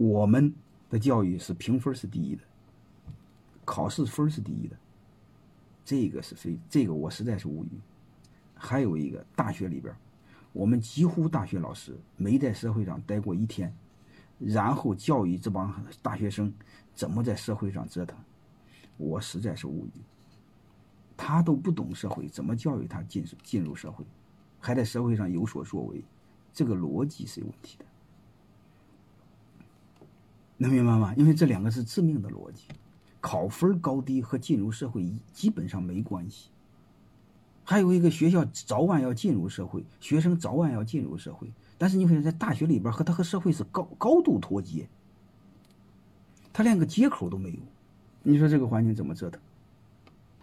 我们的教育是评分是第一的，考试分是第一的，这个是非这个我实在是无语。还有一个大学里边，我们几乎大学老师没在社会上待过一天，然后教育这帮大学生怎么在社会上折腾，我实在是无语。他都不懂社会，怎么教育他进进入社会，还在社会上有所作为，这个逻辑是有问题的。能明白吗？因为这两个是致命的逻辑，考分高低和进入社会基本上没关系。还有一个学校早晚要进入社会，学生早晚要进入社会，但是你会在大学里边和他和社会是高高度脱节，他连个接口都没有，你说这个环境怎么折腾？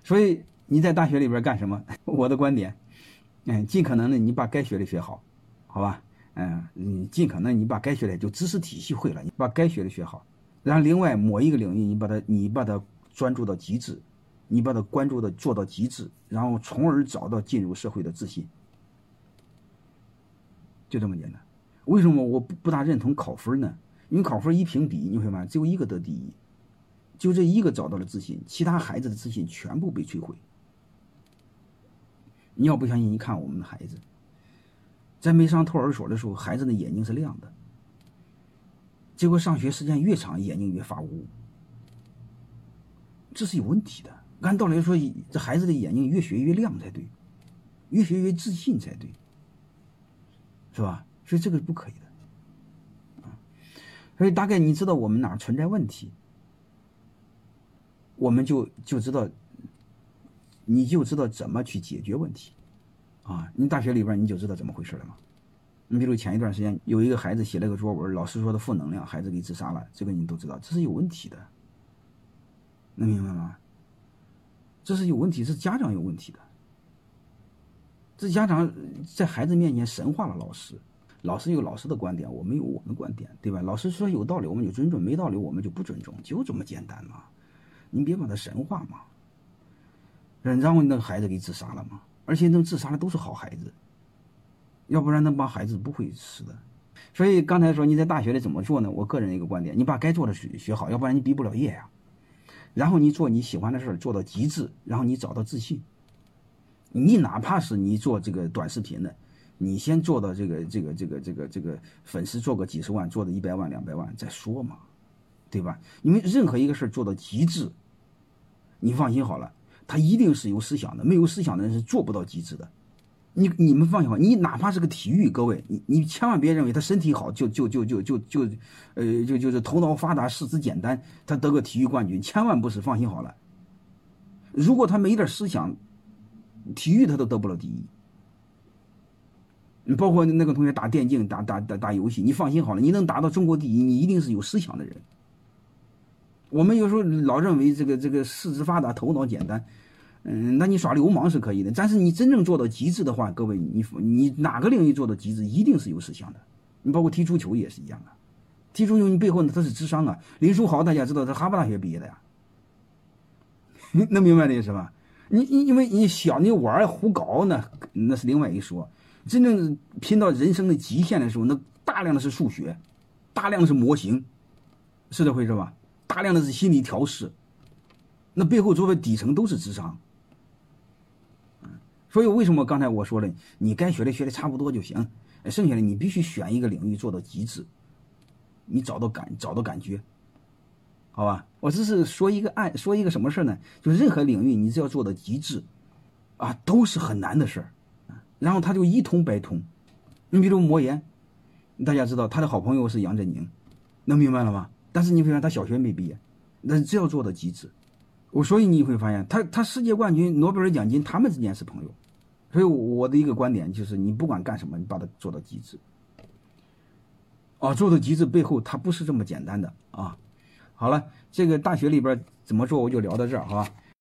所以你在大学里边干什么？我的观点，嗯，尽可能的你把该学的学好，好吧？嗯，你尽可能你把该学的就知识体系会了，你把该学的学好，然后另外某一个领域你把它你把它专注到极致，你把它关注的做到极致，然后从而找到进入社会的自信，就这么简单。为什么我不不大认同考分呢？因为考分一评比，你会发现只有一个得第一，就这一个找到了自信，其他孩子的自信全部被摧毁。你要不相信，你看我们的孩子。在没上托儿所的时候，孩子的眼睛是亮的。结果上学时间越长，眼睛越发乌，这是有问题的。按道理说，这孩子的眼睛越学越亮才对，越学越自信才对，是吧？所以这个是不可以的。啊，所以大概你知道我们哪儿存在问题，我们就就知道，你就知道怎么去解决问题。啊，你大学里边你就知道怎么回事了吗？你比如前一段时间有一个孩子写了个作文，老师说的负能量，孩子给自杀了，这个你都知道，这是有问题的，能明白吗？这是有问题，是家长有问题的，这家长在孩子面前神化了老师，老师有老师的观点，我们有我们的观点，对吧？老师说有道理，我们就尊重；没道理，我们就不尊重，就这么简单嘛。你别把他神化嘛，然后那个孩子给自杀了嘛。而且能自杀的都是好孩子，要不然那帮孩子不会死的。所以刚才说你在大学里怎么做呢？我个人一个观点，你把该做的学学好，要不然你毕不了业呀。然后你做你喜欢的事，做到极致，然后你找到自信。你哪怕是你做这个短视频的，你先做到这个这个这个这个这个粉丝做个几十万，做到一百万两百万再说嘛，对吧？因为任何一个事做到极致，你放心好了。他一定是有思想的，没有思想的人是做不到极致的。你你们放心好，你哪怕是个体育，各位，你你千万别认为他身体好就就就就就就，呃，就就是头脑发达、四肢简单，他得个体育冠军，千万不是。放心好了，如果他没点思想，体育他都得不了第一。你包括那个同学打电竞、打打打打游戏，你放心好了，你能打到中国第一，你一定是有思想的人。我们有时候老认为这个这个四肢发达头脑简单，嗯，那你耍流氓是可以的，但是你真正做到极致的话，各位你你哪个领域做到极致，一定是有思想的。你包括踢足球也是一样的，踢足球你背后他是智商啊。林书豪大家知道他哈佛大学毕业的呀，能明白这意思吧？你你因为你小你玩胡搞呢，那是另外一说。真正拼到人生的极限的时候，那大量的是数学，大量的是模型，是这回事吧？大量的是心理调试，那背后作为底层都是智商，所以为什么刚才我说了，你该学的学的差不多就行，剩下的你必须选一个领域做到极致，你找到感找到感觉，好吧？我只是说一个案，说一个什么事呢？就任何领域你只要做到极致，啊，都是很难的事儿，然后他就一通百通。你比如魔岩，大家知道他的好朋友是杨振宁，能明白了吗？但是你会发现他小学没毕业，那这要做到极致，我所以你会发现他他世界冠军、诺贝尔奖金，他们之间是朋友。所以我的一个观点就是，你不管干什么，你把它做到极致。啊，做到极致背后，它不是这么简单的啊。好了，这个大学里边怎么做，我就聊到这儿，好吧？